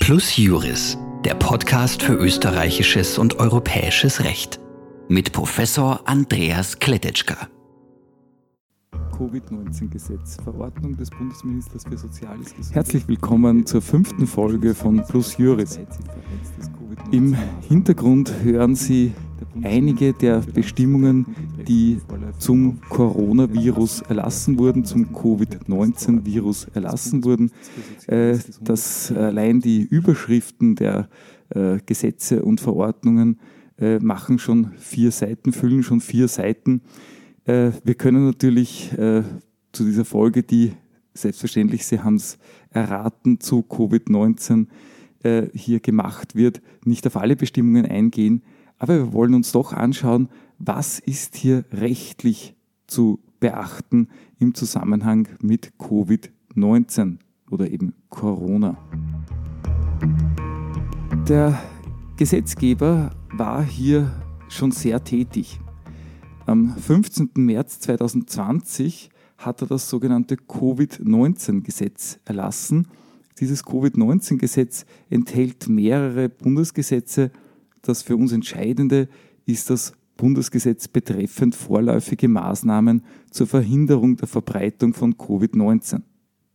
Plus Juris, der Podcast für österreichisches und europäisches Recht mit Professor Andreas Kletetschka. Covid-19-Gesetz, Verordnung des Bundesministers für Soziales. Herzlich willkommen zur fünften Folge von Plus Juris. Im Hintergrund hören Sie einige der Bestimmungen, die zum Coronavirus erlassen wurden, zum Covid-19-Virus erlassen wurden. Äh, dass allein die Überschriften der äh, Gesetze und Verordnungen äh, machen schon vier Seiten, füllen schon vier Seiten. Wir können natürlich zu dieser Folge, die selbstverständlich, Sie haben es erraten, zu Covid-19 hier gemacht wird, nicht auf alle Bestimmungen eingehen. Aber wir wollen uns doch anschauen, was ist hier rechtlich zu beachten im Zusammenhang mit Covid-19 oder eben Corona. Der Gesetzgeber war hier schon sehr tätig. Am 15. März 2020 hat er das sogenannte Covid-19-Gesetz erlassen. Dieses Covid-19-Gesetz enthält mehrere Bundesgesetze, das für uns Entscheidende ist das Bundesgesetz betreffend vorläufige Maßnahmen zur Verhinderung der Verbreitung von Covid-19.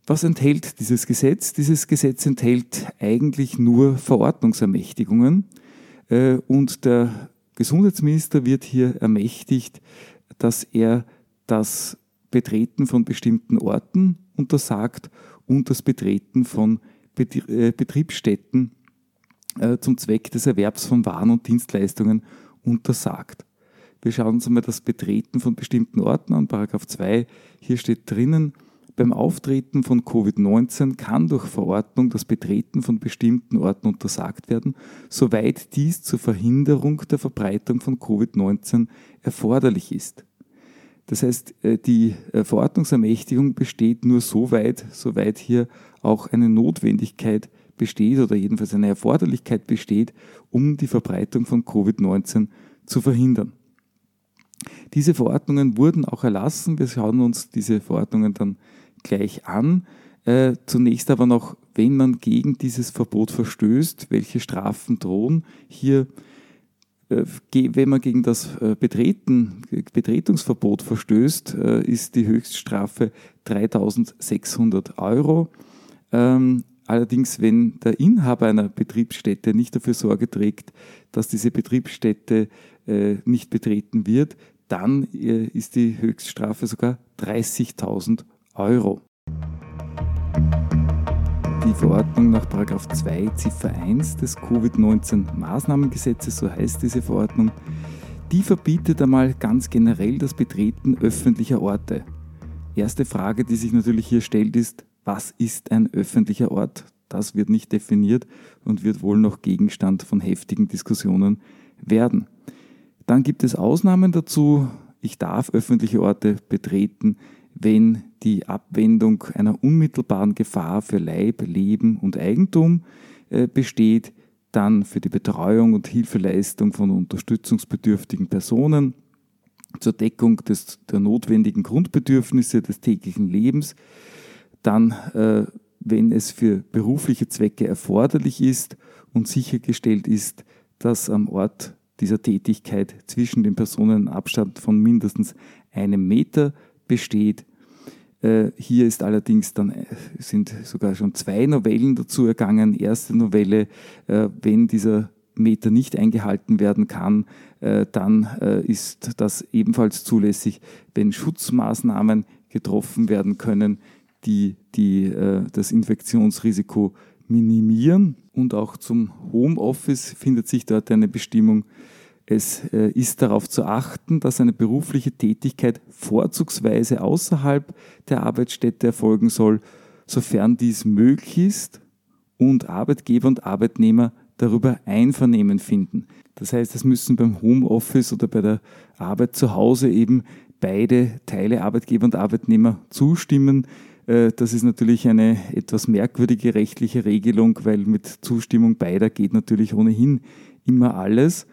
Was enthält dieses Gesetz? Dieses Gesetz enthält eigentlich nur Verordnungsermächtigungen äh, und der Gesundheitsminister wird hier ermächtigt, dass er das Betreten von bestimmten Orten untersagt und das Betreten von äh, Betriebsstätten zum Zweck des Erwerbs von Waren und Dienstleistungen untersagt. Wir schauen uns einmal das Betreten von bestimmten Orten an, Paragraph 2. Hier steht drinnen, beim Auftreten von Covid-19 kann durch Verordnung das Betreten von bestimmten Orten untersagt werden, soweit dies zur Verhinderung der Verbreitung von Covid-19 erforderlich ist. Das heißt, äh, die äh, Verordnungsermächtigung besteht nur so weit, soweit hier auch eine Notwendigkeit besteht oder jedenfalls eine Erforderlichkeit besteht, um die Verbreitung von Covid-19 zu verhindern. Diese Verordnungen wurden auch erlassen. Wir schauen uns diese Verordnungen dann gleich an. Äh, zunächst aber noch, wenn man gegen dieses Verbot verstößt, welche Strafen drohen. Hier, äh, wenn man gegen das äh, Betreten, Betretungsverbot verstößt, äh, ist die Höchststrafe 3600 Euro. Ähm, Allerdings, wenn der Inhaber einer Betriebsstätte nicht dafür Sorge trägt, dass diese Betriebsstätte äh, nicht betreten wird, dann äh, ist die Höchststrafe sogar 30.000 Euro. Die Verordnung nach 2 Ziffer 1 des Covid-19-Maßnahmengesetzes, so heißt diese Verordnung, die verbietet einmal ganz generell das Betreten öffentlicher Orte. Erste Frage, die sich natürlich hier stellt, ist, was ist ein öffentlicher Ort? Das wird nicht definiert und wird wohl noch Gegenstand von heftigen Diskussionen werden. Dann gibt es Ausnahmen dazu. Ich darf öffentliche Orte betreten, wenn die Abwendung einer unmittelbaren Gefahr für Leib, Leben und Eigentum äh, besteht, dann für die Betreuung und Hilfeleistung von unterstützungsbedürftigen Personen, zur Deckung des, der notwendigen Grundbedürfnisse des täglichen Lebens, dann, äh, wenn es für berufliche Zwecke erforderlich ist und sichergestellt ist, dass am Ort dieser Tätigkeit zwischen den Personen ein Abstand von mindestens einem Meter besteht. Äh, hier ist allerdings dann, äh, sind sogar schon zwei Novellen dazu ergangen. Erste Novelle, äh, wenn dieser Meter nicht eingehalten werden kann, dann ist das ebenfalls zulässig, wenn Schutzmaßnahmen getroffen werden können, die, die äh, das Infektionsrisiko minimieren. Und auch zum Homeoffice findet sich dort eine Bestimmung. Es äh, ist darauf zu achten, dass eine berufliche Tätigkeit vorzugsweise außerhalb der Arbeitsstätte erfolgen soll, sofern dies möglich ist und Arbeitgeber und Arbeitnehmer darüber Einvernehmen finden. Das heißt, es müssen beim Homeoffice oder bei der Arbeit zu Hause eben beide Teile, Arbeitgeber und Arbeitnehmer, zustimmen. Äh, das ist natürlich eine etwas merkwürdige rechtliche Regelung, weil mit Zustimmung beider geht natürlich ohnehin immer alles.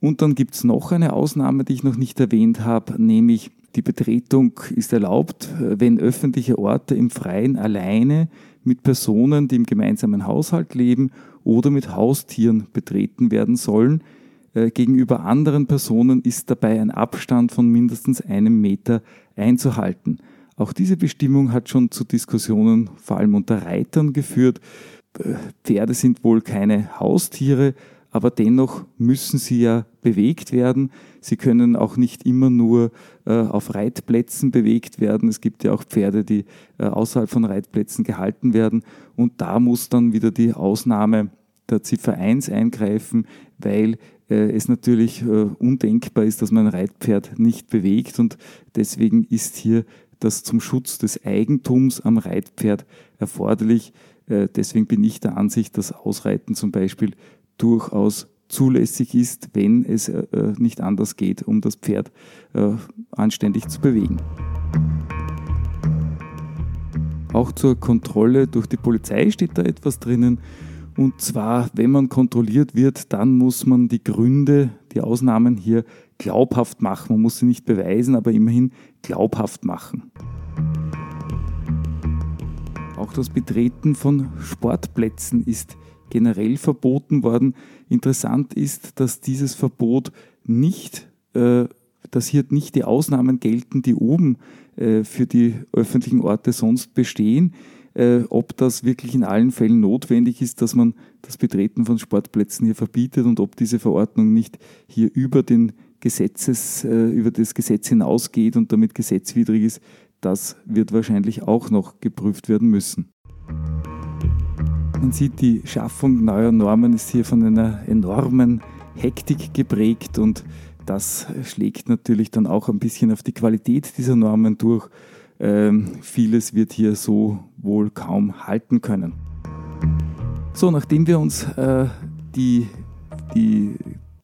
Und dann gibt es noch eine Ausnahme, die ich noch nicht erwähnt habe, nämlich Die Betretung ist erlaubt, wenn öffentliche Orte im Freien alleine mit Personen, die im gemeinsamen Haushalt leben oder mit Haustieren betreten werden sollen. Äh, gegenüber anderen Personen ist dabei ein Abstand von mindestens einem Meter einzuhalten. Auch diese Bestimmung hat schon zu Diskussionen vor allem unter Reitern geführt. Äh, Pferde sind wohl keine Haustiere, aber dennoch müssen sie ja bewegt werden. Sie können auch nicht immer nur äh, auf Reitplätzen bewegt werden. Es gibt ja auch Pferde, die äh, außerhalb von Reitplätzen gehalten werden. Und da muss dann wieder die Ausnahme der Ziffer 1 eingreifen, weil äh, es natürlich äh, undenkbar ist, dass man ein Reitpferd nicht bewegt. Und deswegen ist hier das zum Schutz des Eigentums am Reitpferd erforderlich. Äh, deswegen bin ich der Ansicht, dass Ausreiten zum Beispiel durchaus zulässig ist, wenn es äh, äh, nicht anders geht, um das Pferd anständig zu bewegen. Auch zur Kontrolle durch die Polizei steht da etwas drinnen. Und zwar, wenn man kontrolliert wird, dann muss man die Gründe, die Ausnahmen hier glaubhaft machen. Man muss sie nicht beweisen, aber immerhin glaubhaft machen. Auch das Betreten von Sportplätzen ist generell verboten worden. Interessant ist, dass dieses Verbot nicht, äh, dass hier nicht die Ausnahmen gelten, die oben äh, für die öffentlichen Orte sonst bestehen. Äh, ob das wirklich in allen Fällen notwendig ist, dass man das Betreten von Sportplätzen hier verbietet und ob diese Verordnung nicht hier über den Gesetzes, äh, über das Gesetz hinausgeht und damit gesetzwidrig ist, das wird wahrscheinlich auch noch geprüft werden müssen. Man sieht, die Schaffung neuer Normen ist hier von einer enormen Hektik geprägt und das schlägt natürlich dann auch ein bisschen auf die Qualität dieser Normen durch. Ähm, vieles wird hier so wohl kaum halten können. So, nachdem wir uns äh, die, die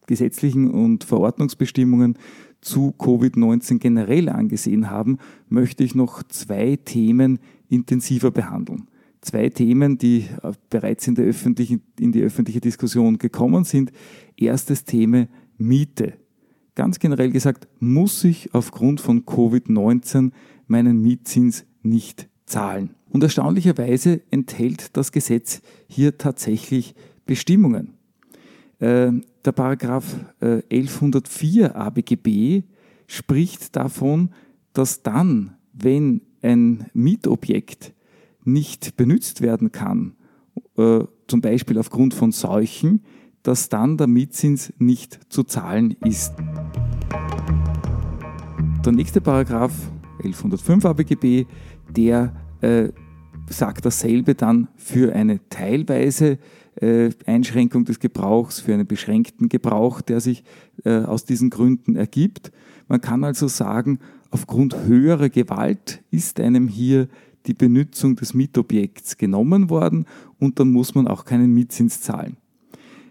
gesetzlichen und Verordnungsbestimmungen zu Covid-19 generell angesehen haben, möchte ich noch zwei Themen intensiver behandeln zwei Themen, die äh, bereits in, in die öffentliche Diskussion gekommen sind. Erstes Thema Miete. Ganz generell gesagt, muss ich aufgrund von Covid-19 meinen Mietzins nicht zahlen. Und erstaunlicherweise enthält das Gesetz hier tatsächlich Bestimmungen. Äh, der Paragraph 1104 äh, ABGB spricht davon, dass dann, wenn ein Mietobjekt nicht benutzt werden kann, äh, zum Beispiel aufgrund von Seuchen, dass dann der Mietzins nicht zu zahlen ist. Der nächste Paragraph 1105 ABGB, der äh, sagt dasselbe dann für eine teilweise äh, Einschränkung des Gebrauchs, für einen beschränkten Gebrauch, der sich äh, aus diesen Gründen ergibt. Man kann also sagen, aufgrund höherer Gewalt ist einem hier die Benutzung des Mietobjekts genommen worden und dann muss man auch keinen Mietzins zahlen.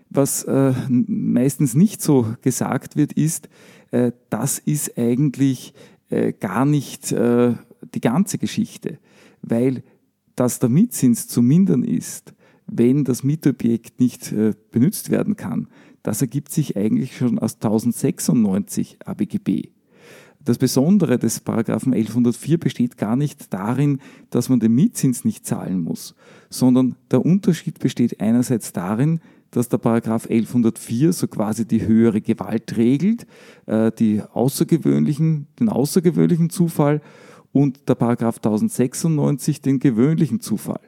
Was äh, meistens nicht so gesagt wird, ist, äh, das ist eigentlich äh, gar nicht äh, die ganze Geschichte, weil dass der Mietzins zu mindern ist, wenn das Mietobjekt nicht äh, benutzt werden kann, das ergibt sich eigentlich schon aus 1096 ABGB. Das Besondere des Paragraphen 1104 besteht gar nicht darin, dass man den Mietzins nicht zahlen muss, sondern der Unterschied besteht einerseits darin, dass der Paragraph 1104 so quasi die höhere Gewalt regelt, äh, die außergewöhnlichen, den außergewöhnlichen Zufall und der Paragraph 1096 den gewöhnlichen Zufall.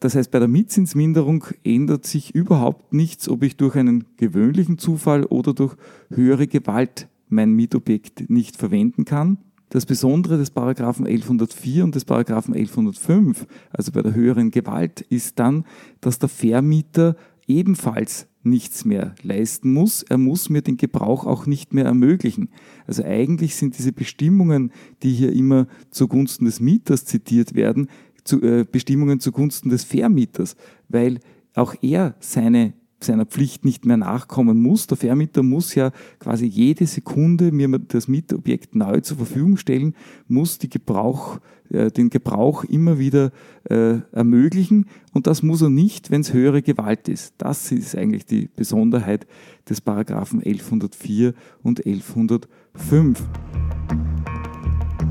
Das heißt, bei der Mietzinsminderung ändert sich überhaupt nichts, ob ich durch einen gewöhnlichen Zufall oder durch höhere Gewalt mein Mietobjekt nicht verwenden kann. Das Besondere des Paragraphen 1104 und des Paragraphen 1105, also bei der höheren Gewalt, ist dann, dass der Vermieter ebenfalls nichts mehr leisten muss. Er muss mir den Gebrauch auch nicht mehr ermöglichen. Also eigentlich sind diese Bestimmungen, die hier immer zugunsten des Mieters zitiert werden, zu, äh, Bestimmungen zugunsten des Vermieters, weil auch er seine seiner Pflicht nicht mehr nachkommen muss. Der Vermieter muss ja quasi jede Sekunde mir das Mietobjekt neu zur Verfügung stellen, muss Gebrauch, äh, den Gebrauch immer wieder äh, ermöglichen und das muss er nicht, wenn es höhere Gewalt ist. Das ist eigentlich die Besonderheit des Paragraphen 1104 und 1105.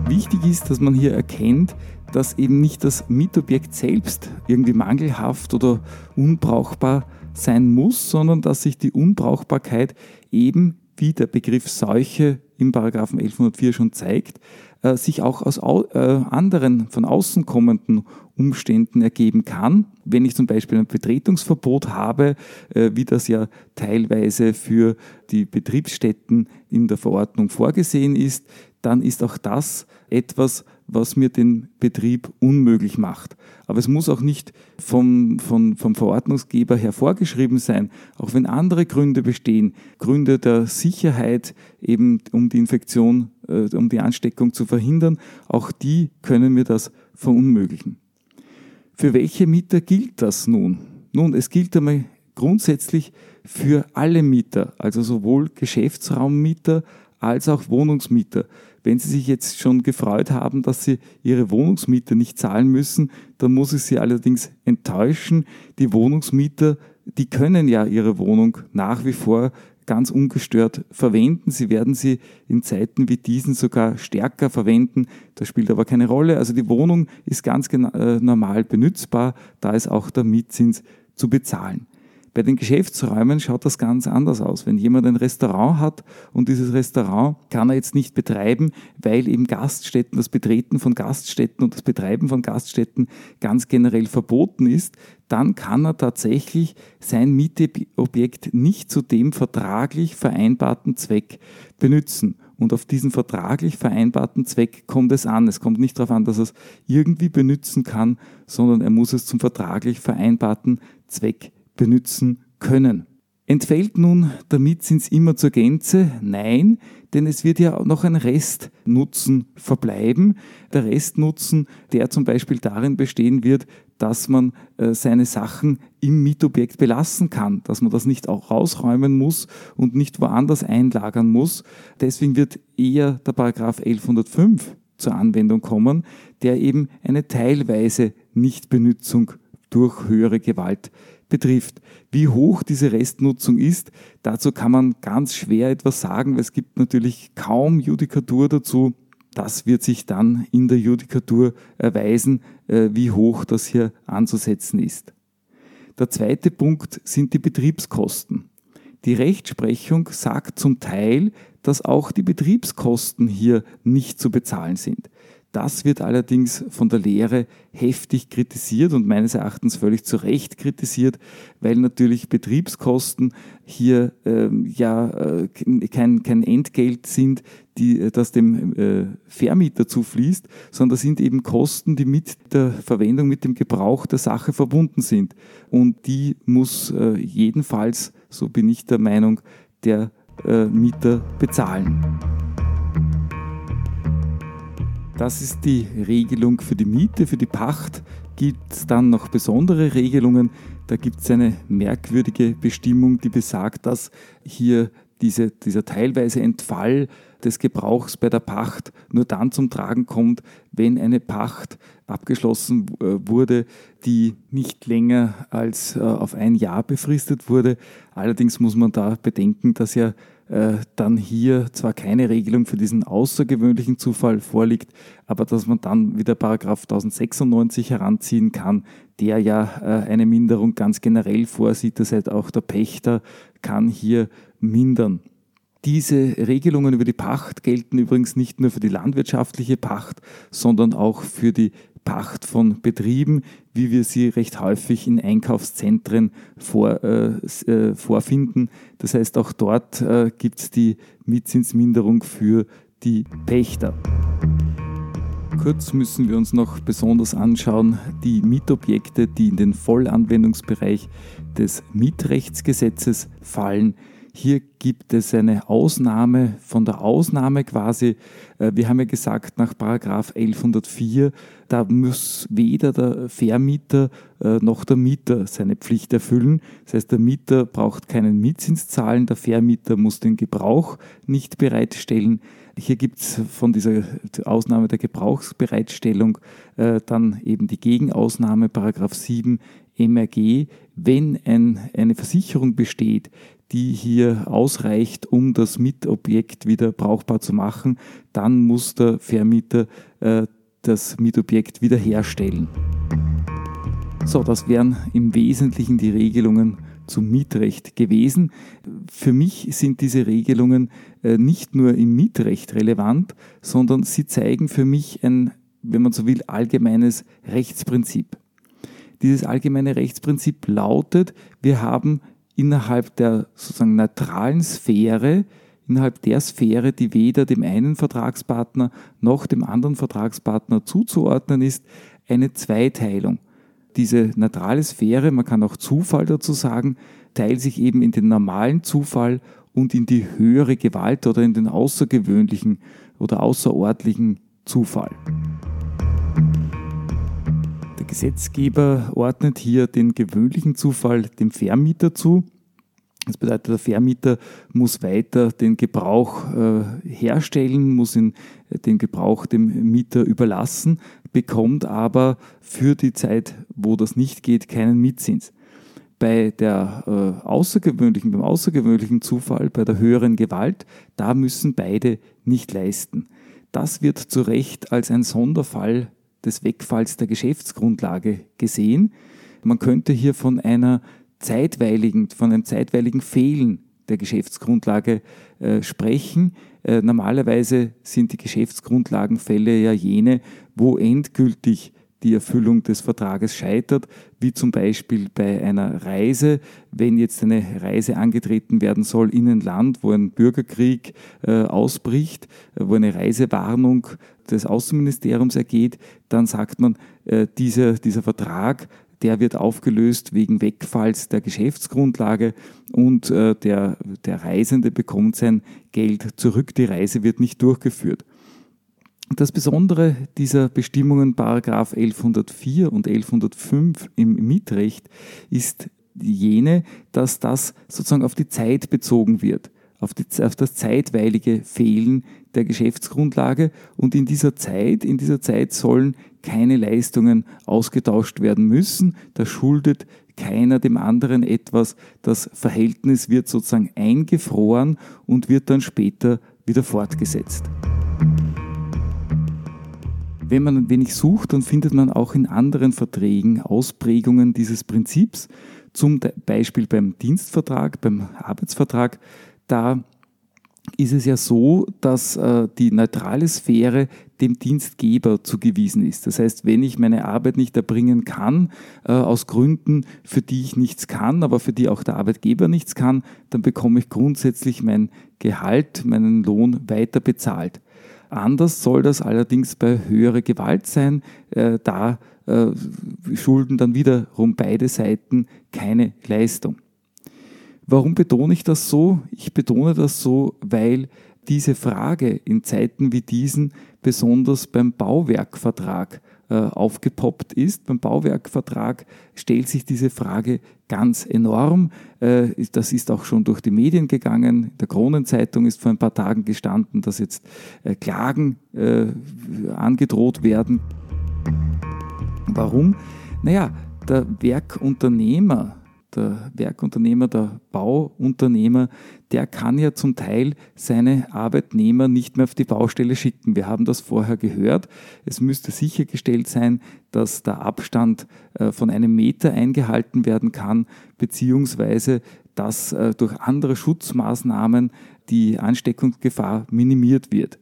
Wichtig ist, dass man hier erkennt, dass eben nicht das Mietobjekt selbst irgendwie mangelhaft oder unbrauchbar sein muss, sondern dass sich die Unbrauchbarkeit eben, wie der Begriff Seuche im Paragraphen 1104 schon zeigt, äh, sich auch aus äh, anderen von außen kommenden Umständen ergeben kann. Wenn ich zum Beispiel ein Betretungsverbot habe, äh, wie das ja teilweise für die Betriebsstätten in der Verordnung vorgesehen ist, dann ist auch das etwas, was mir den Betrieb unmöglich macht. Aber es muss auch nicht vom, vom, vom Verordnungsgeber her vorgeschrieben sein, auch wenn andere Gründe bestehen, Gründe der Sicherheit, eben um die Infektion, äh, um die Ansteckung zu verhindern, auch die können mir das verunmöglichen. Für welche Mieter gilt das nun? Nun, es gilt einmal grundsätzlich für alle Mieter, also sowohl Geschäftsraummieter als auch Wohnungsmieter. Wenn Sie sich jetzt schon gefreut haben, dass Sie Ihre Wohnungsmiete nicht zahlen müssen, dann muss ich Sie allerdings enttäuschen. Die Wohnungsmieter, die können ja ihre Wohnung nach wie vor ganz ungestört verwenden. Sie werden sie in Zeiten wie diesen sogar stärker verwenden. Das spielt aber keine Rolle. Also die Wohnung ist ganz äh, normal benutzbar. Da ist auch der Mietzins zu bezahlen. Bei den Geschäftsräumen schaut das ganz anders aus. Wenn jemand ein Restaurant hat und dieses Restaurant kann er jetzt nicht betreiben, weil eben Gaststätten, das Betreten von Gaststätten und das Betreiben von Gaststätten ganz generell verboten ist, dann kann er tatsächlich sein Mietobjekt nicht zu dem vertraglich vereinbarten Zweck benutzen. Und auf diesen vertraglich vereinbarten Zweck kommt es an. Es kommt nicht darauf an, dass er es irgendwie benutzen kann, sondern er muss es zum vertraglich vereinbarten Zweck benutzen können. Entfällt nun der Mietzins immer zur Gänze? Nein, denn es wird ja noch ein Restnutzen verbleiben. Der Restnutzen, der zum Beispiel darin bestehen wird, dass man äh, seine Sachen im Mietobjekt belassen kann, dass man das nicht auch rausräumen muss und nicht woanders einlagern muss. Deswegen wird eher der Paragraph 1105 zur Anwendung kommen, der eben eine teilweise Nichtbenutzung durch höhere Gewalt betrifft. Wie hoch diese Restnutzung ist, dazu kann man ganz schwer etwas sagen, weil es gibt natürlich kaum Judikatur dazu. Das wird sich dann in der Judikatur erweisen, äh, wie hoch das hier anzusetzen ist. Der zweite Punkt sind die Betriebskosten. Die Rechtsprechung sagt zum Teil, dass auch die Betriebskosten hier nicht zu bezahlen sind. Das wird allerdings von der Lehre heftig kritisiert und meines Erachtens völlig zu Recht kritisiert, weil natürlich Betriebskosten hier ähm, ja äh, kein, kein Entgelt sind, die, äh, das dem äh, Vermieter zufließt, sondern das sind eben Kosten, die mit der Verwendung, mit dem Gebrauch der Sache verbunden sind. Und die muss äh, jedenfalls, so bin ich der Meinung, der äh, Mieter bezahlen. Das ist die Regelung für die Miete. Für die Pacht gibt es dann noch besondere Regelungen. Da gibt es eine merkwürdige Bestimmung, die besagt, dass hier diese, dieser teilweise Entfall des Gebrauchs bei der Pacht nur dann zum Tragen kommt, wenn eine Pacht abgeschlossen äh, wurde, die nicht länger als äh, auf ein Jahr befristet wurde. Allerdings muss man da bedenken, dass ja dann hier zwar keine Regelung für diesen außergewöhnlichen Zufall vorliegt, aber dass man dann wieder Paragraph 1096 heranziehen kann, der ja äh, eine Minderung ganz generell vorsieht. Das heißt, auch der Pächter kann hier mindern. Diese Regelungen über die Pacht gelten übrigens nicht nur für die landwirtschaftliche Pacht, sondern auch für die Pacht von Betrieben, wie wir sie recht häufig in Einkaufszentren vor, äh, äh, vorfinden. Das heißt, auch dort äh, gibt es die Mietzinsminderung für die Pächter. Kurz müssen wir uns noch besonders anschauen, die Mietobjekte, die in den Vollanwendungsbereich des Mietrechtsgesetzes fallen. Hier gibt es eine Ausnahme von der Ausnahme quasi. Äh, wir haben ja gesagt, nach Paragraph 1104, da muss weder der Vermieter äh, noch der Mieter seine Pflicht erfüllen. Das heißt, der Mieter braucht keinen Mietzins zahlen, der Vermieter muss den Gebrauch nicht bereitstellen. Hier gibt es von dieser Ausnahme der Gebrauchsbereitstellung äh, dann eben die Gegenausnahme, Paragraph 7 MRG, wenn ein, eine Versicherung besteht, die hier ausreicht, um das Mietobjekt wieder brauchbar zu machen, dann muss der Vermieter äh, das Mietobjekt wiederherstellen. So, das wären im Wesentlichen die Regelungen zum Mietrecht gewesen. Für mich sind diese Regelungen äh, nicht nur im Mietrecht relevant, sondern sie zeigen für mich ein, wenn man so will, allgemeines Rechtsprinzip. Dieses allgemeine Rechtsprinzip lautet, wir haben innerhalb der sozusagen neutralen Sphäre, innerhalb der Sphäre, die weder dem einen Vertragspartner noch dem anderen Vertragspartner zuzuordnen ist, eine Zweiteilung. Diese neutrale Sphäre, man kann auch Zufall dazu sagen, teilt sich eben in den normalen Zufall und in die höhere Gewalt oder in den außergewöhnlichen oder außerordentlichen Zufall. Der Gesetzgeber ordnet hier den gewöhnlichen Zufall dem Vermieter zu. Das bedeutet, der Vermieter muss weiter den Gebrauch äh, herstellen, muss ihn, äh, den Gebrauch dem Mieter überlassen, bekommt aber für die Zeit, wo das nicht geht, keinen Mietzins. Bei der äh, außergewöhnlichen, beim außergewöhnlichen Zufall, bei der höheren Gewalt, da müssen beide nicht leisten. Das wird zu Recht als ein Sonderfall des Wegfalls der Geschäftsgrundlage gesehen. Man könnte hier von einer zeitweiligen, von einem zeitweiligen Fehlen der Geschäftsgrundlage äh, sprechen. Äh, normalerweise sind die Geschäftsgrundlagenfälle ja jene, wo endgültig die Erfüllung des Vertrages scheitert, wie zum Beispiel bei einer Reise, wenn jetzt eine Reise angetreten werden soll in ein Land, wo ein Bürgerkrieg äh, ausbricht, wo eine Reisewarnung des Außenministeriums ergeht, dann sagt man, äh, dieser, dieser Vertrag der wird aufgelöst wegen Wegfalls der Geschäftsgrundlage und äh, der, der Reisende bekommt sein Geld zurück, die Reise wird nicht durchgeführt. Das Besondere dieser Bestimmungen Paragraph 1104 und 1105 im Mietrecht ist jene, dass das sozusagen auf die Zeit bezogen wird, auf, die, auf das zeitweilige Fehlen der Geschäftsgrundlage und in dieser Zeit, in dieser Zeit sollen keine Leistungen ausgetauscht werden müssen. Da schuldet keiner dem anderen etwas. Das Verhältnis wird sozusagen eingefroren und wird dann später wieder fortgesetzt. Wenn man wenig sucht, dann findet man auch in anderen Verträgen Ausprägungen dieses Prinzips. Zum Beispiel beim Dienstvertrag, beim Arbeitsvertrag. Da ist es ja so, dass äh, die neutrale Sphäre dem Dienstgeber zugewiesen ist. Das heißt, wenn ich meine Arbeit nicht erbringen kann, äh, aus Gründen, für die ich nichts kann, aber für die auch der Arbeitgeber nichts kann, dann bekomme ich grundsätzlich mein Gehalt, meinen Lohn weiter bezahlt. Anders soll das allerdings bei höherer Gewalt sein. Äh, da äh, schulden dann wiederum beide Seiten keine Leistung. Warum betone ich das so? Ich betone das so, weil diese Frage in Zeiten wie diesen besonders beim Bauwerkvertrag aufgepoppt ist. Beim Bauwerkvertrag stellt sich diese Frage ganz enorm. Äh, das ist auch schon durch die Medien gegangen. In der Kronenzeitung ist vor ein paar Tagen gestanden, dass jetzt äh, Klagen angedroht werden. Warum? Naja, der Werkunternehmer der Werkunternehmer, der Bauunternehmer, der kann ja zum Teil seine Arbeitnehmer nicht mehr auf die Baustelle schicken. Wir haben das vorher gehört. Es müsste sichergestellt sein, dass der Abstand äh, von einem Meter eingehalten werden kann, beziehungsweise dass äh, durch andere Schutzmaßnahmen die Ansteckungsgefahr minimiert wird.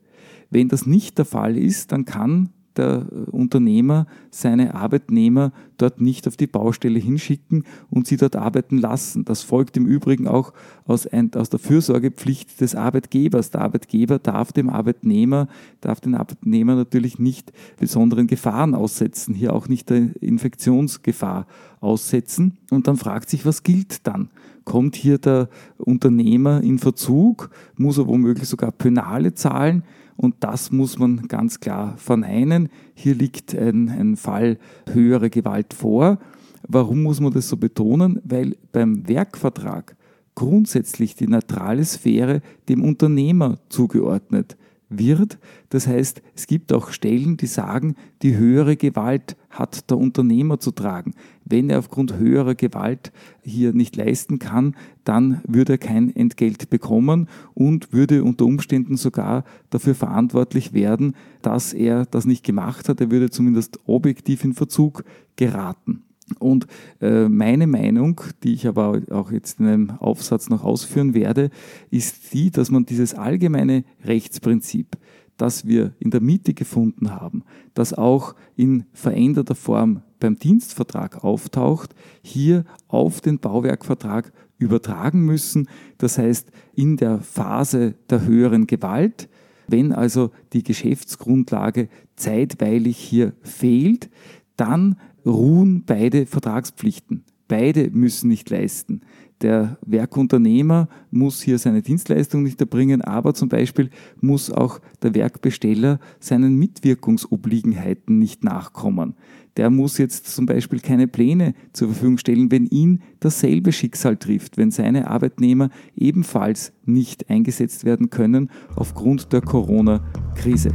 Wenn das nicht der Fall ist, dann kann der Unternehmer seine Arbeitnehmer dort nicht auf die Baustelle hinschicken und sie dort arbeiten lassen. Das folgt im Übrigen auch aus, ein, aus der Fürsorgepflicht des Arbeitgebers. Der Arbeitgeber darf dem Arbeitnehmer, darf den Arbeitnehmer natürlich nicht besonderen Gefahren aussetzen, hier auch nicht der Infektionsgefahr aussetzen. Und dann fragt sich, was gilt dann? Kommt hier der Unternehmer in Verzug? Muss er womöglich sogar Penale zahlen? Und das muss man ganz klar verneinen. Hier liegt ein, ein Fall höhere Gewalt vor. Warum muss man das so betonen? Weil beim Werkvertrag grundsätzlich die neutrale Sphäre dem Unternehmer zugeordnet wird. Das heißt, es gibt auch Stellen, die sagen, die höhere Gewalt hat der Unternehmer zu tragen. Wenn er aufgrund höherer Gewalt hier nicht leisten kann, dann würde er kein Entgelt bekommen und würde unter Umständen sogar dafür verantwortlich werden, dass er das nicht gemacht hat. Er würde zumindest objektiv in Verzug geraten. Und äh, meine Meinung, die ich aber auch jetzt in einem Aufsatz noch ausführen werde, ist die, dass man dieses allgemeine Rechtsprinzip, das wir in der Mitte gefunden haben, das auch in veränderter Form beim Dienstvertrag auftaucht, hier auf den Bauwerkvertrag übertragen müssen. Das heißt, in der Phase der höheren Gewalt, wenn also die Geschäftsgrundlage zeitweilig hier fehlt, dann ruhen beide Vertragspflichten. Beide müssen nicht leisten. Der Werkunternehmer muss hier seine Dienstleistung nicht erbringen, aber zum Beispiel muss auch der Werkbesteller seinen Mitwirkungsobliegenheiten nicht nachkommen. Der muss jetzt zum Beispiel keine Pläne zur Verfügung stellen, wenn ihn dasselbe Schicksal trifft, wenn seine Arbeitnehmer ebenfalls nicht eingesetzt werden können aufgrund der Corona-Krise.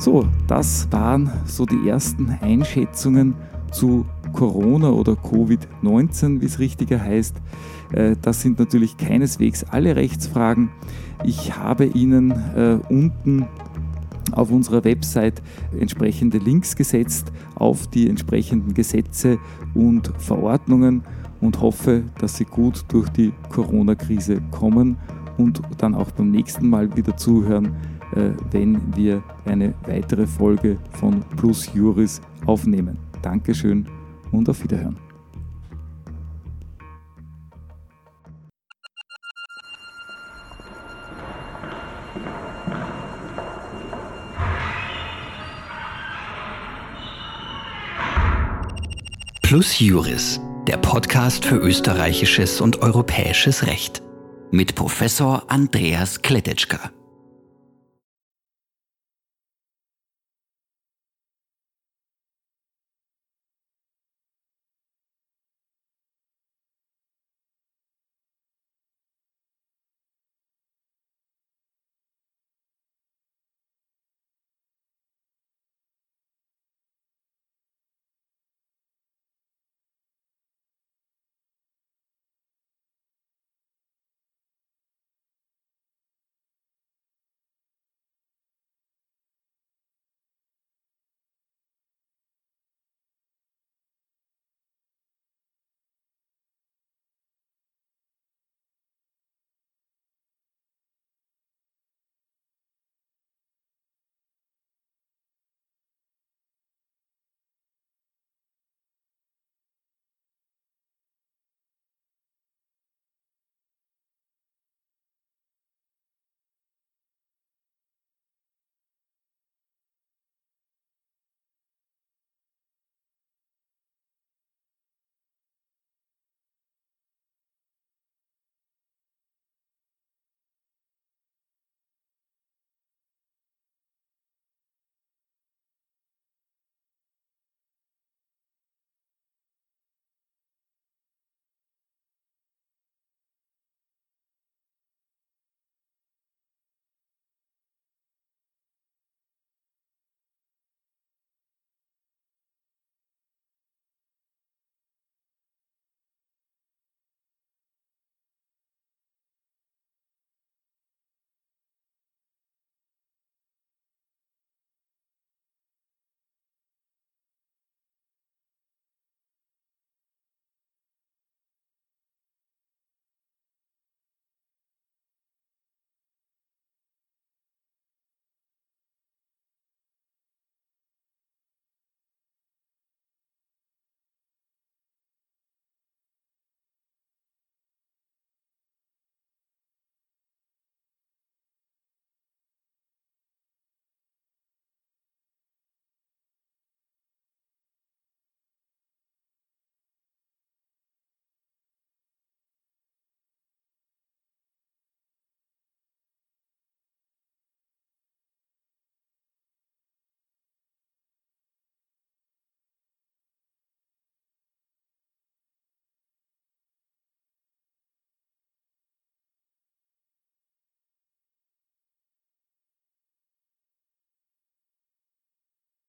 So, das waren so die ersten Einschätzungen zu Corona oder Covid-19, wie es richtiger heißt. Äh, das sind natürlich keineswegs alle Rechtsfragen. Ich habe Ihnen äh, unten auf unserer Website entsprechende Links gesetzt auf die entsprechenden Gesetze und Verordnungen und hoffe, dass Sie gut durch die Corona-Krise kommen und dann auch beim nächsten Mal wieder zuhören, wenn wir eine weitere Folge von Plus Juris aufnehmen. Dankeschön und auf Wiederhören. Plus Juris, der Podcast für österreichisches und europäisches Recht mit Professor Andreas Kletetschka.